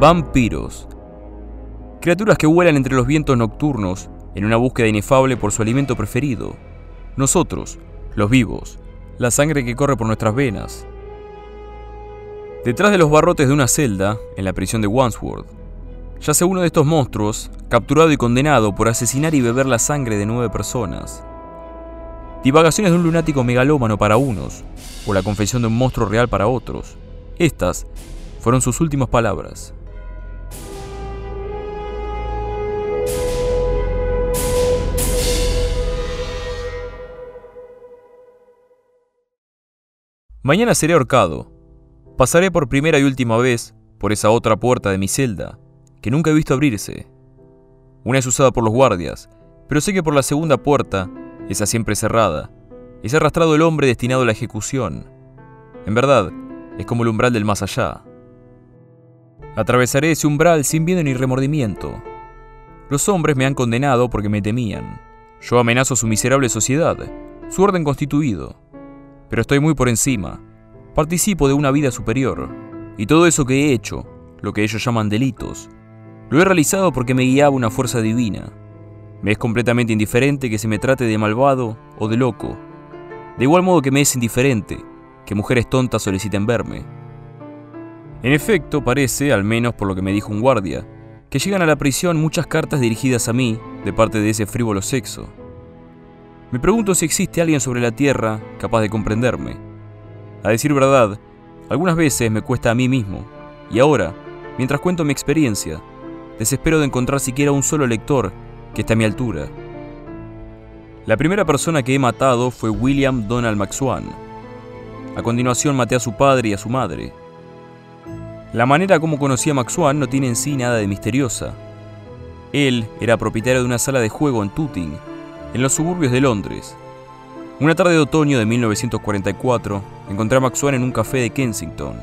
Vampiros. Criaturas que vuelan entre los vientos nocturnos en una búsqueda inefable por su alimento preferido. Nosotros, los vivos, la sangre que corre por nuestras venas. Detrás de los barrotes de una celda, en la prisión de Wandsworth, yace uno de estos monstruos, capturado y condenado por asesinar y beber la sangre de nueve personas. Divagaciones de un lunático megalómano para unos, o la confesión de un monstruo real para otros. Estas fueron sus últimas palabras. Mañana seré ahorcado. Pasaré por primera y última vez por esa otra puerta de mi celda, que nunca he visto abrirse. Una es usada por los guardias, pero sé que por la segunda puerta, esa siempre cerrada, es arrastrado el hombre destinado a la ejecución. En verdad, es como el umbral del más allá. Atravesaré ese umbral sin miedo ni remordimiento. Los hombres me han condenado porque me temían. Yo amenazo su miserable sociedad, su orden constituido pero estoy muy por encima. Participo de una vida superior. Y todo eso que he hecho, lo que ellos llaman delitos, lo he realizado porque me guiaba una fuerza divina. Me es completamente indiferente que se me trate de malvado o de loco. De igual modo que me es indiferente que mujeres tontas soliciten verme. En efecto, parece, al menos por lo que me dijo un guardia, que llegan a la prisión muchas cartas dirigidas a mí de parte de ese frívolo sexo. Me pregunto si existe alguien sobre la Tierra capaz de comprenderme. A decir verdad, algunas veces me cuesta a mí mismo, y ahora, mientras cuento mi experiencia, desespero de encontrar siquiera un solo lector que esté a mi altura. La primera persona que he matado fue William Donald Maxwan. A continuación maté a su padre y a su madre. La manera como conocí a Maxwan no tiene en sí nada de misteriosa. Él era propietario de una sala de juego en Tooting en los suburbios de Londres. Una tarde de otoño de 1944, encontré a Maxwell en un café de Kensington.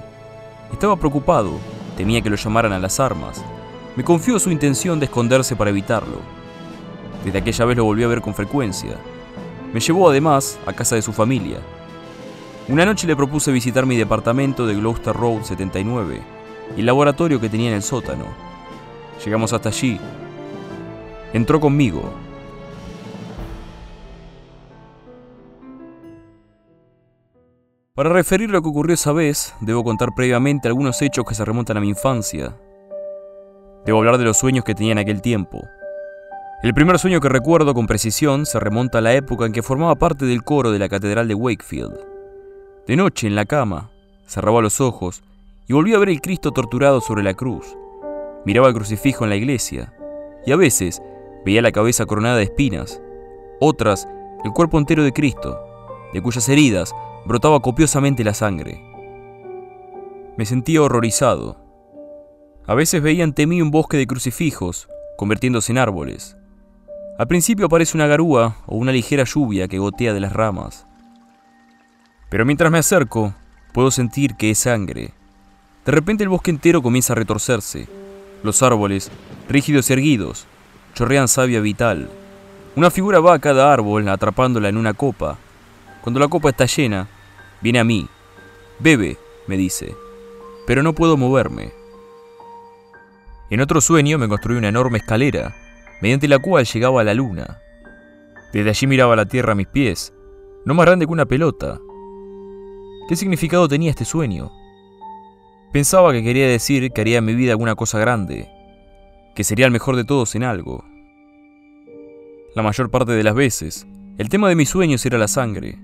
Estaba preocupado, temía que lo llamaran a las armas. Me confió su intención de esconderse para evitarlo. Desde aquella vez lo volví a ver con frecuencia. Me llevó además a casa de su familia. Una noche le propuse visitar mi departamento de Gloucester Road 79 y el laboratorio que tenía en el sótano. Llegamos hasta allí. Entró conmigo, Para referir lo que ocurrió esa vez, debo contar previamente algunos hechos que se remontan a mi infancia. Debo hablar de los sueños que tenía en aquel tiempo. El primer sueño que recuerdo con precisión se remonta a la época en que formaba parte del coro de la Catedral de Wakefield. De noche, en la cama, cerraba los ojos y volví a ver el Cristo torturado sobre la cruz. Miraba el crucifijo en la iglesia y a veces veía la cabeza coronada de espinas, otras el cuerpo entero de Cristo, de cuyas heridas brotaba copiosamente la sangre. Me sentía horrorizado. A veces veía ante mí un bosque de crucifijos, convirtiéndose en árboles. Al principio aparece una garúa o una ligera lluvia que gotea de las ramas. Pero mientras me acerco, puedo sentir que es sangre. De repente el bosque entero comienza a retorcerse. Los árboles, rígidos y erguidos, chorrean savia vital. Una figura va a cada árbol atrapándola en una copa. Cuando la copa está llena, Viene a mí. Bebe, me dice. Pero no puedo moverme. En otro sueño me construí una enorme escalera, mediante la cual llegaba a la luna. Desde allí miraba la tierra a mis pies, no más grande que una pelota. ¿Qué significado tenía este sueño? Pensaba que quería decir que haría en mi vida alguna cosa grande, que sería el mejor de todos en algo. La mayor parte de las veces, el tema de mis sueños era la sangre.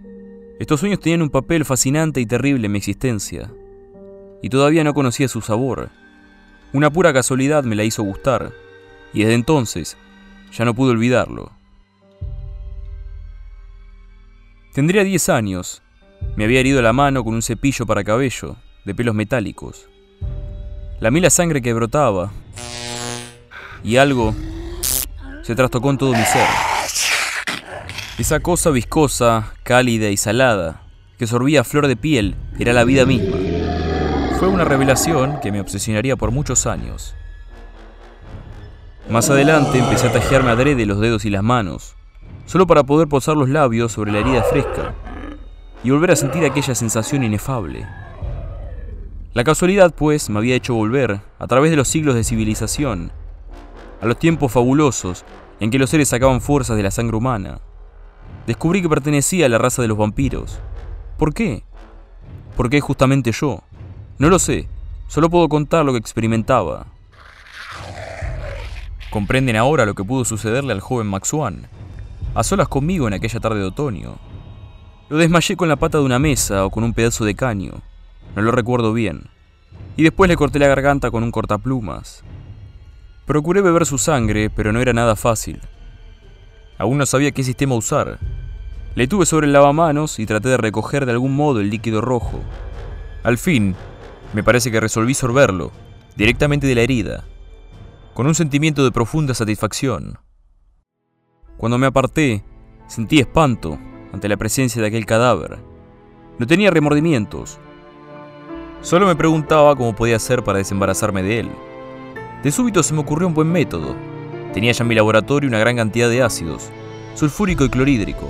Estos sueños tenían un papel fascinante y terrible en mi existencia, y todavía no conocía su sabor. Una pura casualidad me la hizo gustar, y desde entonces ya no pude olvidarlo. Tendría 10 años. Me había herido la mano con un cepillo para cabello, de pelos metálicos. La la sangre que brotaba, y algo se trastocó en todo mi ser. Esa cosa viscosa, cálida y salada, que sorbía flor de piel, era la vida misma. Fue una revelación que me obsesionaría por muchos años. Más adelante empecé a tajearme adrede los dedos y las manos, solo para poder posar los labios sobre la herida fresca y volver a sentir aquella sensación inefable. La casualidad, pues, me había hecho volver, a través de los siglos de civilización, a los tiempos fabulosos en que los seres sacaban fuerzas de la sangre humana. Descubrí que pertenecía a la raza de los vampiros. ¿Por qué? ¿Por qué justamente yo? No lo sé, solo puedo contar lo que experimentaba. Comprenden ahora lo que pudo sucederle al joven Max a solas conmigo en aquella tarde de otoño. Lo desmayé con la pata de una mesa o con un pedazo de caño, no lo recuerdo bien, y después le corté la garganta con un cortaplumas. Procuré beber su sangre, pero no era nada fácil. Aún no sabía qué sistema usar. Le tuve sobre el lavamanos y traté de recoger de algún modo el líquido rojo. Al fin, me parece que resolví sorberlo, directamente de la herida, con un sentimiento de profunda satisfacción. Cuando me aparté, sentí espanto ante la presencia de aquel cadáver. No tenía remordimientos. Solo me preguntaba cómo podía hacer para desembarazarme de él. De súbito se me ocurrió un buen método. Tenía ya en mi laboratorio una gran cantidad de ácidos, sulfúrico y clorhídrico,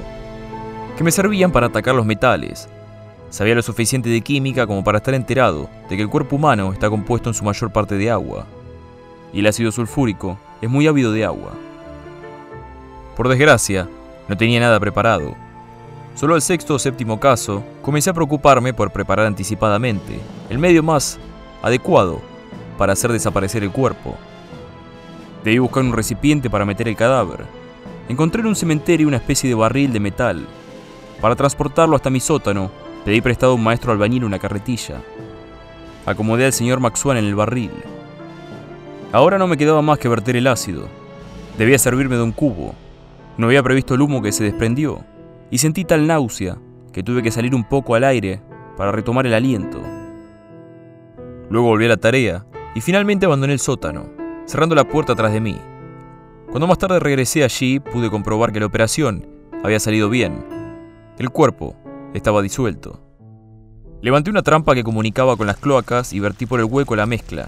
que me servían para atacar los metales. Sabía lo suficiente de química como para estar enterado de que el cuerpo humano está compuesto en su mayor parte de agua, y el ácido sulfúrico es muy ávido de agua. Por desgracia, no tenía nada preparado. Solo al sexto o séptimo caso, comencé a preocuparme por preparar anticipadamente el medio más adecuado para hacer desaparecer el cuerpo. Debí buscar un recipiente para meter el cadáver. Encontré en un cementerio una especie de barril de metal. Para transportarlo hasta mi sótano, pedí prestado a un maestro albañil una carretilla. Acomodé al señor Maxwell en el barril. Ahora no me quedaba más que verter el ácido. Debía servirme de un cubo, no había previsto el humo que se desprendió, y sentí tal náusea que tuve que salir un poco al aire para retomar el aliento. Luego volví a la tarea y finalmente abandoné el sótano, cerrando la puerta atrás de mí. Cuando más tarde regresé allí, pude comprobar que la operación había salido bien. El cuerpo estaba disuelto. Levanté una trampa que comunicaba con las cloacas y vertí por el hueco la mezcla.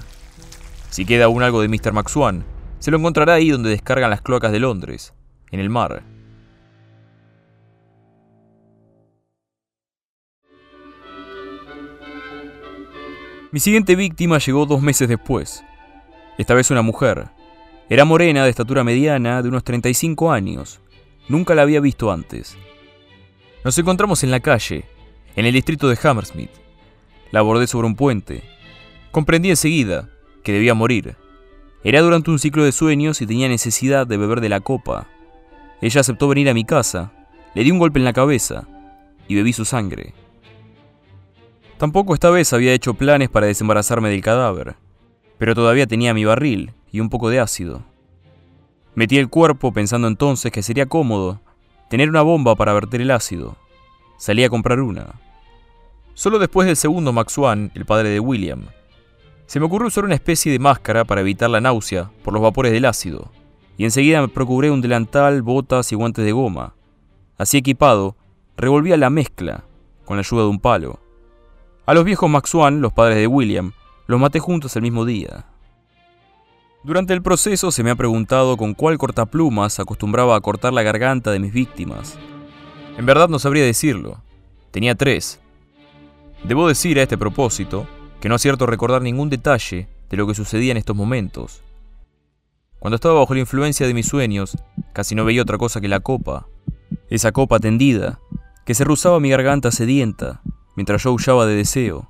Si queda aún algo de Mr. Maxwan, se lo encontrará ahí donde descargan las cloacas de Londres, en el mar. Mi siguiente víctima llegó dos meses después. Esta vez una mujer. Era morena, de estatura mediana, de unos 35 años. Nunca la había visto antes. Nos encontramos en la calle, en el distrito de Hammersmith. La abordé sobre un puente. Comprendí enseguida que debía morir. Era durante un ciclo de sueños y tenía necesidad de beber de la copa. Ella aceptó venir a mi casa, le di un golpe en la cabeza y bebí su sangre. Tampoco esta vez había hecho planes para desembarazarme del cadáver, pero todavía tenía mi barril y un poco de ácido. Metí el cuerpo pensando entonces que sería cómodo tener una bomba para verter el ácido. Salí a comprar una. Solo después del segundo Max el padre de William, se me ocurrió usar una especie de máscara para evitar la náusea por los vapores del ácido y enseguida me procuré un delantal, botas y guantes de goma. Así equipado, revolvía la mezcla con la ayuda de un palo. A los viejos Maxwan, los padres de William, los maté juntos el mismo día. Durante el proceso se me ha preguntado con cuál cortaplumas acostumbraba a cortar la garganta de mis víctimas. En verdad no sabría decirlo. Tenía tres. Debo decir a este propósito que no acierto recordar ningún detalle de lo que sucedía en estos momentos, cuando estaba bajo la influencia de mis sueños, casi no veía otra cosa que la copa. Esa copa tendida, que se rozaba mi garganta sedienta, mientras yo aullaba de deseo,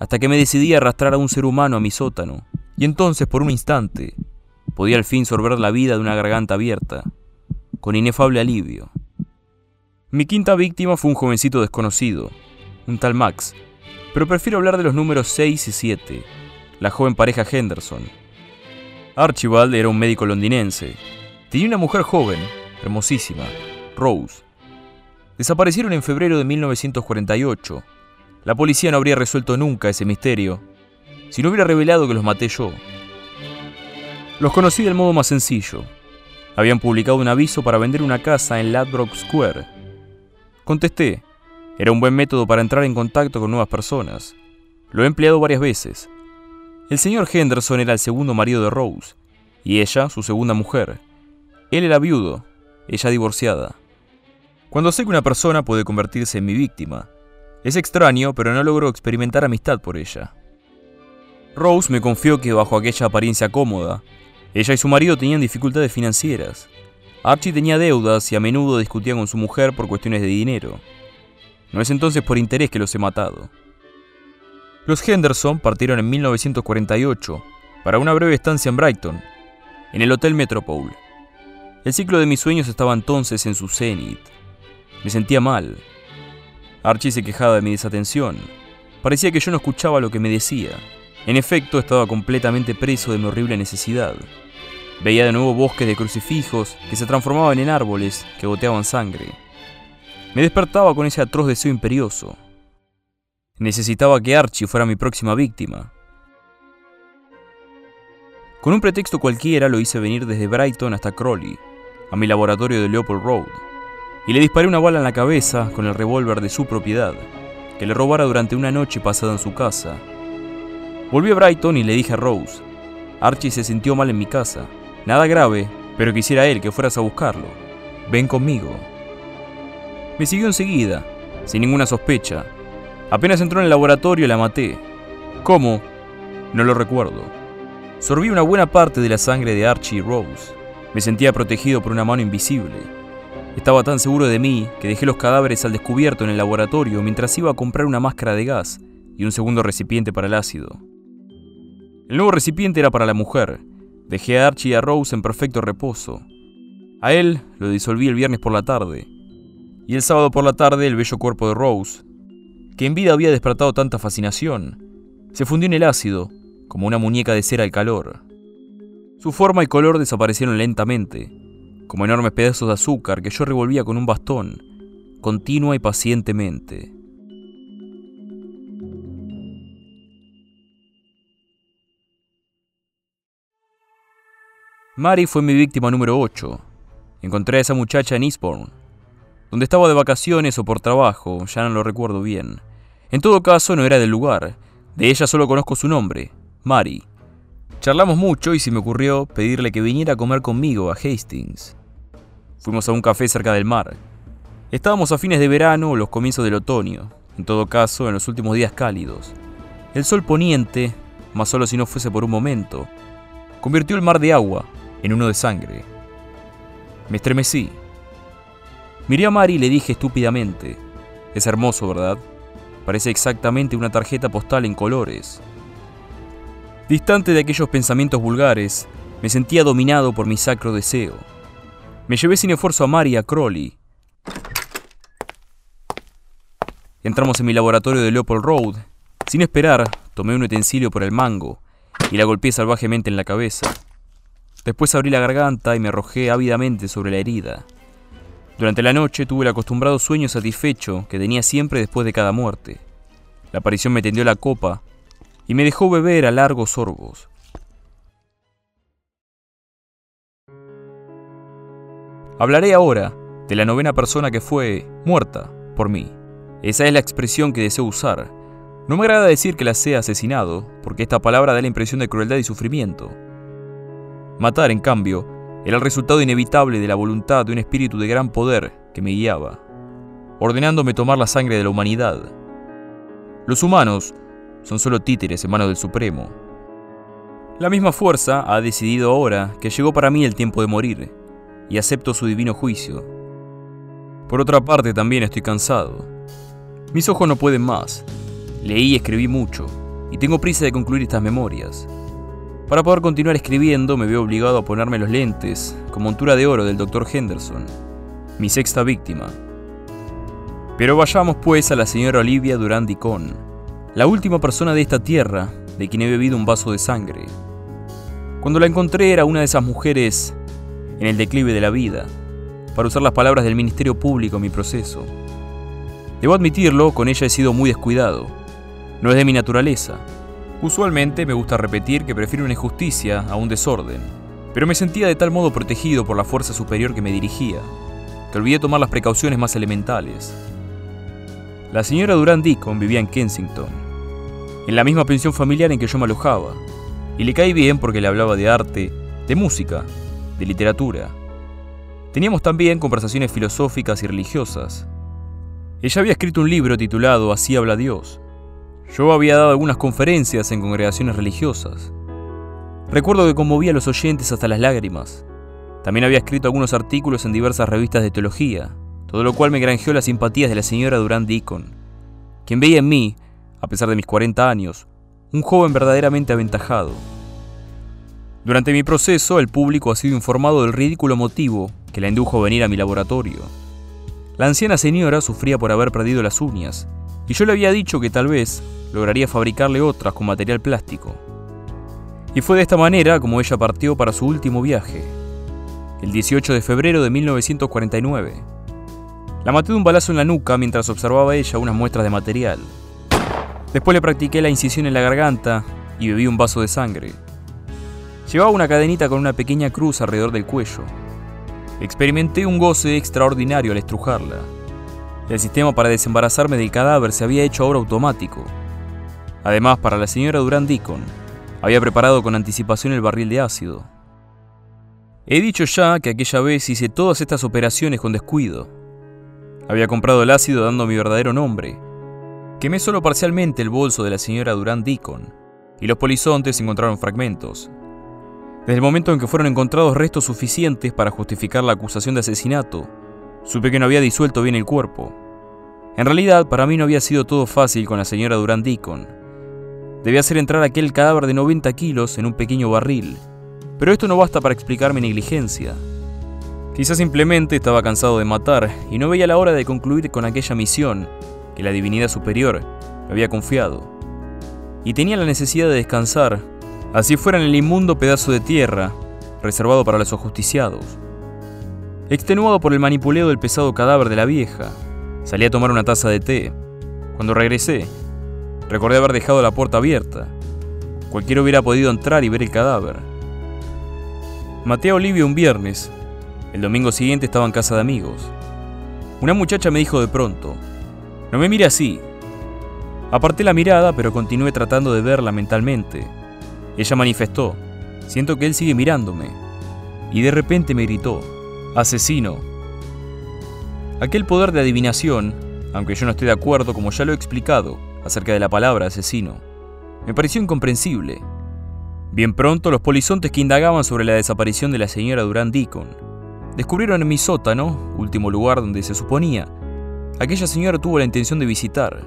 hasta que me decidí a arrastrar a un ser humano a mi sótano, y entonces, por un instante, podía al fin sorber la vida de una garganta abierta, con inefable alivio. Mi quinta víctima fue un jovencito desconocido, un tal Max, pero prefiero hablar de los números 6 y 7, la joven pareja Henderson, Archibald era un médico londinense. Tenía una mujer joven, hermosísima, Rose. Desaparecieron en febrero de 1948. La policía no habría resuelto nunca ese misterio si no hubiera revelado que los maté yo. Los conocí del modo más sencillo. Habían publicado un aviso para vender una casa en Ladbroke Square. Contesté. Era un buen método para entrar en contacto con nuevas personas. Lo he empleado varias veces. El señor Henderson era el segundo marido de Rose, y ella su segunda mujer. Él era viudo, ella divorciada. Cuando sé que una persona puede convertirse en mi víctima, es extraño, pero no logro experimentar amistad por ella. Rose me confió que bajo aquella apariencia cómoda, ella y su marido tenían dificultades financieras. Archie tenía deudas y a menudo discutía con su mujer por cuestiones de dinero. No es entonces por interés que los he matado. Los Henderson partieron en 1948 para una breve estancia en Brighton, en el Hotel Metropole. El ciclo de mis sueños estaba entonces en su cenit. Me sentía mal. Archie se quejaba de mi desatención. Parecía que yo no escuchaba lo que me decía. En efecto, estaba completamente preso de mi horrible necesidad. Veía de nuevo bosques de crucifijos que se transformaban en árboles que goteaban sangre. Me despertaba con ese atroz deseo imperioso. Necesitaba que Archie fuera mi próxima víctima. Con un pretexto cualquiera lo hice venir desde Brighton hasta Crawley, a mi laboratorio de Leopold Road, y le disparé una bala en la cabeza con el revólver de su propiedad, que le robara durante una noche pasada en su casa. Volví a Brighton y le dije a Rose, Archie se sintió mal en mi casa, nada grave, pero quisiera él que fueras a buscarlo. Ven conmigo. Me siguió enseguida, sin ninguna sospecha. Apenas entró en el laboratorio la maté. ¿Cómo? No lo recuerdo. Sorbí una buena parte de la sangre de Archie y Rose. Me sentía protegido por una mano invisible. Estaba tan seguro de mí que dejé los cadáveres al descubierto en el laboratorio mientras iba a comprar una máscara de gas y un segundo recipiente para el ácido. El nuevo recipiente era para la mujer. Dejé a Archie y a Rose en perfecto reposo. A él lo disolví el viernes por la tarde. Y el sábado por la tarde el bello cuerpo de Rose, que en vida había despertado tanta fascinación, se fundió en el ácido como una muñeca de cera al calor. Su forma y color desaparecieron lentamente, como enormes pedazos de azúcar que yo revolvía con un bastón, continua y pacientemente. Mary fue mi víctima número 8. Encontré a esa muchacha en Eastbourne, donde estaba de vacaciones o por trabajo, ya no lo recuerdo bien. En todo caso, no era del lugar. De ella solo conozco su nombre, Mari. Charlamos mucho y se me ocurrió pedirle que viniera a comer conmigo a Hastings. Fuimos a un café cerca del mar. Estábamos a fines de verano o los comienzos del otoño, en todo caso en los últimos días cálidos. El sol poniente, más solo si no fuese por un momento, convirtió el mar de agua en uno de sangre. Me estremecí. Miré a Mari y le dije estúpidamente, es hermoso, ¿verdad? Parece exactamente una tarjeta postal en colores. Distante de aquellos pensamientos vulgares, me sentía dominado por mi sacro deseo. Me llevé sin esfuerzo a Mari a Crowley. Entramos en mi laboratorio de Leopold Road. Sin esperar, tomé un utensilio por el mango y la golpeé salvajemente en la cabeza. Después abrí la garganta y me arrojé ávidamente sobre la herida. Durante la noche tuve el acostumbrado sueño satisfecho que tenía siempre después de cada muerte. La aparición me tendió la copa y me dejó beber a largos sorbos. Hablaré ahora de la novena persona que fue muerta por mí. Esa es la expresión que deseo usar. No me agrada decir que la sea asesinado, porque esta palabra da la impresión de crueldad y sufrimiento. Matar, en cambio, era el resultado inevitable de la voluntad de un espíritu de gran poder que me guiaba, ordenándome tomar la sangre de la humanidad. Los humanos son solo títeres en manos del Supremo. La misma fuerza ha decidido ahora que llegó para mí el tiempo de morir, y acepto su divino juicio. Por otra parte, también estoy cansado. Mis ojos no pueden más. Leí y escribí mucho, y tengo prisa de concluir estas memorias. Para poder continuar escribiendo, me veo obligado a ponerme los lentes, con montura de oro del Dr. Henderson, mi sexta víctima. Pero vayamos pues a la señora Olivia Durand Dicon, la última persona de esta tierra de quien he bebido un vaso de sangre. Cuando la encontré era una de esas mujeres en el declive de la vida, para usar las palabras del Ministerio Público en mi proceso. Debo admitirlo, con ella he sido muy descuidado. No es de mi naturaleza. Usualmente me gusta repetir que prefiero una injusticia a un desorden, pero me sentía de tal modo protegido por la fuerza superior que me dirigía, que olvidé tomar las precauciones más elementales. La señora Durand Deacon vivía en Kensington, en la misma pensión familiar en que yo me alojaba, y le caí bien porque le hablaba de arte, de música, de literatura. Teníamos también conversaciones filosóficas y religiosas. Ella había escrito un libro titulado Así habla Dios, Yo había dado algunas conferencias en congregaciones religiosas. Recuerdo que conmovía a los oyentes hasta las lágrimas. También había escrito algunos artículos en diversas revistas de teología, todo lo cual me granjeó las simpatías de la señora Durán Deacon, quien veía en mí, a pesar de mis 40 años, un joven verdaderamente aventajado. Durante mi proceso, el público ha sido informado del ridículo motivo que la indujo a venir a mi laboratorio. La anciana señora sufría por haber perdido las uñas, y yo le había dicho que tal vez lograría fabricarle otras con material plástico. Y fue de esta manera como ella partió para su último viaje, el 18 de febrero de 1949. La maté de un balazo en la nuca mientras observaba ella unas muestras de material. Después le practiqué la incisión en la garganta y bebí un vaso de sangre. Llevaba una cadenita con una pequeña cruz alrededor del cuello. Experimenté un goce extraordinario al estrujarla. El sistema para desembarazarme del cadáver se había hecho ahora automático. Además, para la señora Durán Deacon, había preparado con anticipación el barril de ácido. He dicho ya que aquella vez hice todas estas operaciones con descuido. Había comprado el ácido dando mi verdadero nombre. Quemé solo parcialmente el bolso de la señora Durán Deacon, y los polizontes encontraron fragmentos. Desde el momento en que fueron encontrados restos suficientes para justificar la acusación de asesinato, Supe que no había disuelto bien el cuerpo. En realidad, para mí no había sido todo fácil con la señora Durán Deacon. Debía hacer entrar aquel cadáver de 90 kilos en un pequeño barril. Pero esto no basta para explicar mi negligencia. Quizás simplemente estaba cansado de matar y no veía la hora de concluir con aquella misión que la divinidad superior me había confiado. Y tenía la necesidad de descansar, así fuera en el inmundo pedazo de tierra reservado para los ajusticiados. Extenuado por el manipuleo del pesado cadáver de la vieja, salí a tomar una taza de té. Cuando regresé, recordé haber dejado la puerta abierta. Cualquiera hubiera podido entrar y ver el cadáver. Maté a Olivia un viernes. El domingo siguiente estaba en casa de amigos. Una muchacha me dijo de pronto, no me mire así. Aparté la mirada, pero continué tratando de verla mentalmente. Ella manifestó, siento que él sigue mirándome. Y de repente me gritó, Asesino. Aquel poder de adivinación, aunque yo no esté de acuerdo como ya lo he explicado acerca de la palabra asesino, me pareció incomprensible. Bien pronto los polizontes que indagaban sobre la desaparición de la señora Durán Deacon descubrieron en mi sótano, último lugar donde se suponía, aquella señora tuvo la intención de visitar,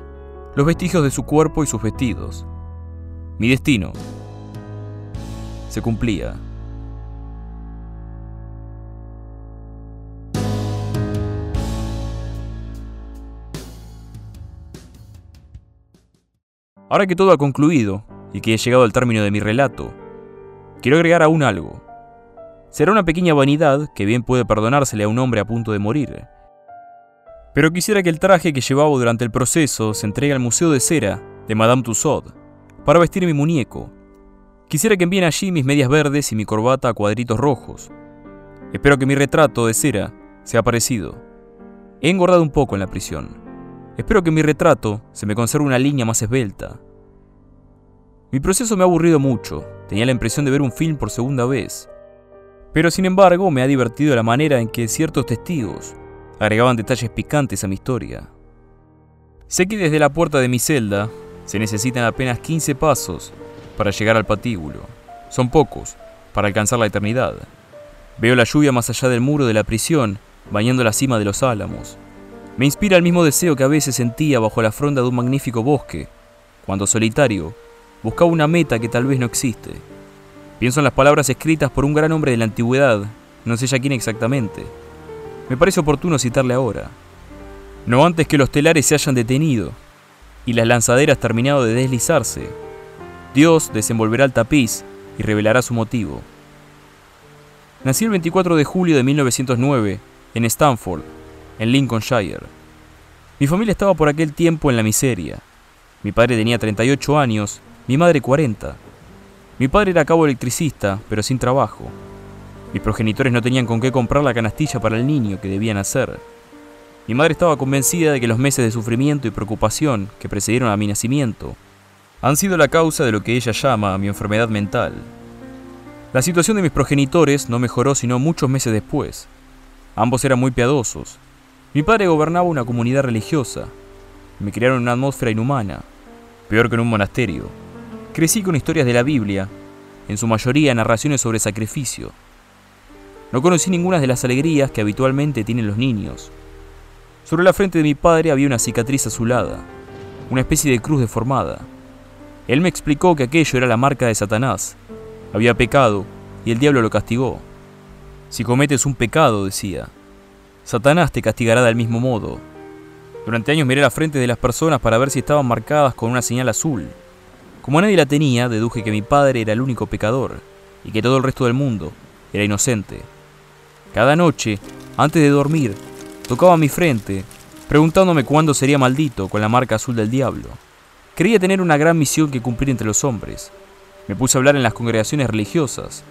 los vestigios de su cuerpo y sus vestidos. Mi destino se cumplía. Ahora que todo ha concluido y que he llegado al término de mi relato, quiero agregar aún algo. Será una pequeña vanidad que bien puede perdonársele a un hombre a punto de morir. Pero quisiera que el traje que llevaba durante el proceso se entregue al Museo de Cera de Madame Tussaud para vestir mi muñeco. Quisiera que envíen allí mis medias verdes y mi corbata a cuadritos rojos. Espero que mi retrato de cera sea parecido. He engordado un poco en la prisión. Espero que mi retrato se me conserve una línea más esbelta. Mi proceso me ha aburrido mucho, tenía la impresión de ver un film por segunda vez. Pero sin embargo me ha divertido la manera en que ciertos testigos agregaban detalles picantes a mi historia. Sé que desde la puerta de mi celda se necesitan apenas 15 pasos para llegar al patíbulo. Son pocos para alcanzar la eternidad. Veo la lluvia más allá del muro de la prisión, bañando la cima de los álamos. Me inspira el mismo deseo que a veces sentía bajo la fronda de un magnífico bosque, cuando solitario buscaba una meta que tal vez no existe. Pienso en las palabras escritas por un gran hombre de la antigüedad, no sé ya quién exactamente. Me parece oportuno citarle ahora. No antes que los telares se hayan detenido y las lanzaderas terminado de deslizarse, Dios desenvolverá el tapiz y revelará su motivo. Nací el 24 de julio de 1909 en Stanford, en Lincolnshire. Mi familia estaba por aquel tiempo en la miseria. Mi padre tenía 38 años, mi madre 40. Mi padre era cabo electricista, pero sin trabajo. Mis progenitores no tenían con qué comprar la canastilla para el niño que debían hacer. Mi madre estaba convencida de que los meses de sufrimiento y preocupación que precedieron a mi nacimiento han sido la causa de lo que ella llama mi enfermedad mental. La situación de mis progenitores no mejoró sino muchos meses después. Ambos eran muy piadosos, mi padre gobernaba una comunidad religiosa. Me criaron en una atmósfera inhumana. peor que en un monasterio. Crecí con historias de la Biblia, en su mayoría narraciones sobre sacrificio. No conocí ninguna de las alegrías que habitualmente tienen los niños. Sobre la frente de mi padre había una cicatriz azulada, una especie de cruz deformada. Él me explicó que aquello era la marca de Satanás. Había pecado y el diablo lo castigó. Si cometes un pecado, decía, Satanás te castigará del mismo modo. Durante años miré la frente de las personas para ver si estaban marcadas con una señal azul. Como nadie la tenía, deduje que mi padre era el único pecador y que todo el resto del mundo era inocente. Cada noche, antes de dormir, tocaba mi frente, preguntándome cuándo sería maldito con la marca azul del diablo. Creía tener una gran misión que cumplir entre los hombres. Me puse a hablar en las congregaciones religiosas.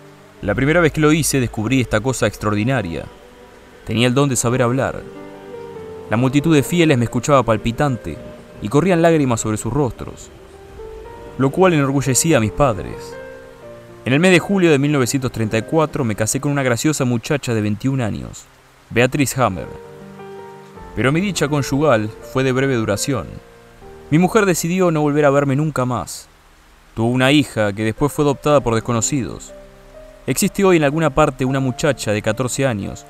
La primera vez que lo hice descubrí esta cosa extraordinaria. Tenía el don de saber hablar. La multitud de fieles me escuchaba palpitante y corrían lágrimas sobre sus rostros, lo cual enorgullecía a mis padres. En el mes de julio de 1934 me casé con una graciosa muchacha de 21 años, Beatrice Hammer. Pero mi dicha conyugal fue de breve duración. Mi mujer decidió no volver a verme nunca más. Tuvo una hija que después fue adoptada por desconocidos. Existe hoy en alguna parte una muchacha de 14 años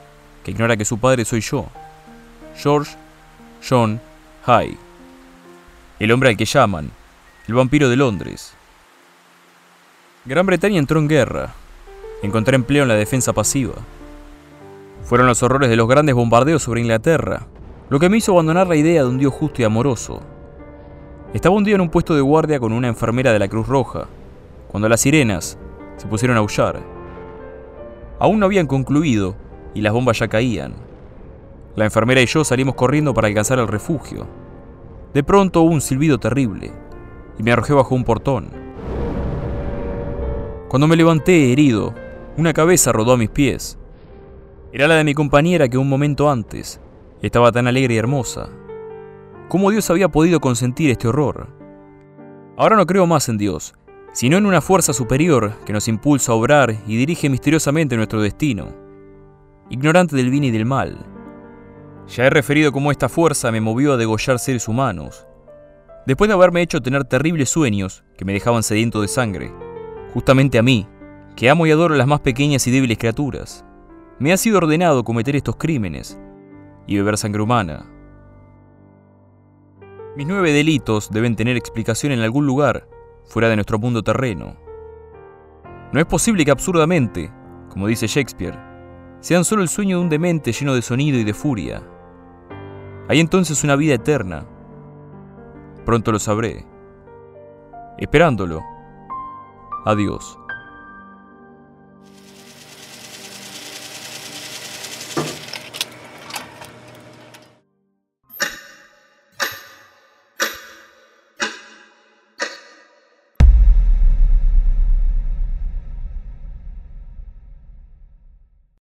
que ignora que su padre soy yo. George John Hay, el hombre al que llaman el vampiro de Londres. Gran Bretaña entró en guerra. Encontré empleo en la defensa pasiva. Fueron los horrores de los grandes bombardeos sobre Inglaterra, lo que me hizo abandonar la idea de un Dios justo y amoroso. Estaba un día en un puesto de guardia con una enfermera de la Cruz Roja, cuando las sirenas se pusieron a aullar. Aún no habían concluido y las bombas ya caían. La enfermera y yo salimos corriendo para alcanzar el refugio. De pronto hubo un silbido terrible y me arrojé bajo un portón. Cuando me levanté herido, una cabeza rodó a mis pies. Era la de mi compañera que un momento antes estaba tan alegre y hermosa. ¿Cómo Dios había podido consentir este horror? Ahora no creo más en Dios, sino en una fuerza superior que nos impulsa a obrar y dirige misteriosamente nuestro destino, ignorante del bien y del mal ya he referido cómo esta fuerza me movió a degollar seres humanos, después de haberme hecho tener terribles sueños que me dejaban sediento de sangre, justamente a mí, que amo y adoro las más pequeñas y débiles criaturas. Me ha sido ordenado cometer estos crímenes y beber sangre humana. Mis nueve delitos deben tener explicación en algún lugar fuera de nuestro mundo terreno. No es posible que absurdamente, como dice Shakespeare, sean solo el sueño de un demente lleno de sonido y de furia. Hay entonces una vida eterna. Pronto lo sabré. Esperándolo. Adiós.